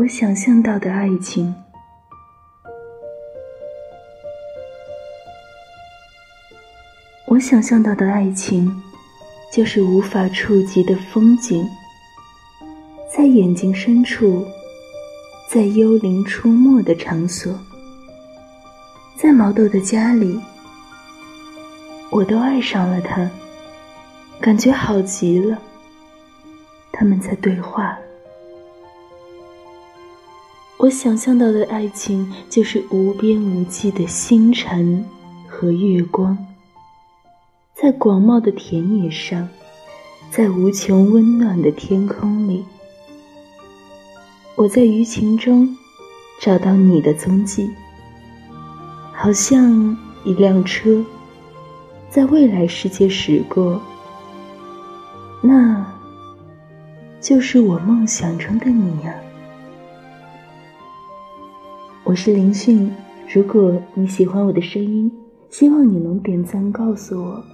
我想象到的爱情。我想象到的爱情，就是无法触及的风景，在眼睛深处，在幽灵出没的场所，在毛豆的家里，我都爱上了他，感觉好极了。他们在对话。我想象到的爱情，就是无边无际的星辰和月光。在广袤的田野上，在无穷温暖的天空里，我在鱼群中找到你的踪迹，好像一辆车在未来世界驶过，那就是我梦想中的你呀。我是林迅，如果你喜欢我的声音，希望你能点赞告诉我。